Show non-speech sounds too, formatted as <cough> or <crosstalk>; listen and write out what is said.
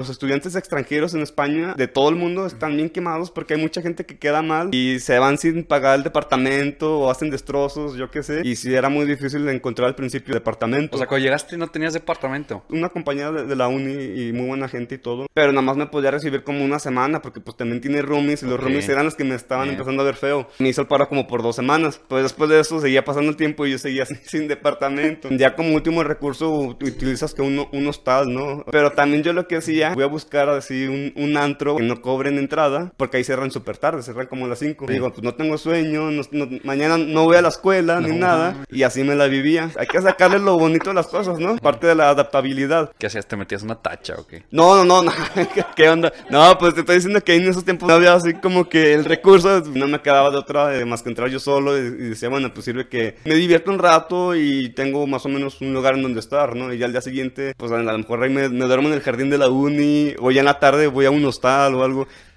Los estudiantes extranjeros en España, de todo el mundo, están bien quemados porque hay mucha gente que queda mal y se van sin pagar el departamento o hacen destrozos, yo qué sé. Y sí era muy difícil de encontrar al principio departamento. O sea, cuando llegaste no tenías departamento. Una compañera de, de la uni y muy buena gente y todo. Pero nada más me podía recibir como una semana porque pues también tiene roomies y los Ok. roomies eran los que me estaban Bien. empezando a ver feo. Me hizo el paro como por dos semanas. Pues después de eso seguía pasando el tiempo y yo seguía <laughs> sin, sin departamento. Ya como último recurso ut- utilizas que un, un hostal, ¿no? Pero también yo lo que hacía, voy a buscar así un, un antro que no cobren entrada porque ahí cerran súper tarde, cerran como a las 5. Sí. Digo, pues no tengo sueño, no- no- mañana no voy a la escuela ni No, nada. mames. Y así me la vivía. Hay que sacarle lo bonito a las cosas, ¿no? Parte de la adaptabilidad. ¿Qué hacías? ¿Te metías una tacha o qué? No, no, no, <laughs> no. ¿Qué onda? No, pues te estoy diciendo que en esos tiempos no había así como que el recurso, no me quedaba de otra eh, más que entrar yo solo y, y decía, bueno, pues sirve que me divierto un rato y tengo más o menos un lugar en donde estar, ¿no? Y ya al día siguiente, pues a lo mejor ahí me, me duermo en el jardín de la uni o ya en la tarde voy a un hostal o algo.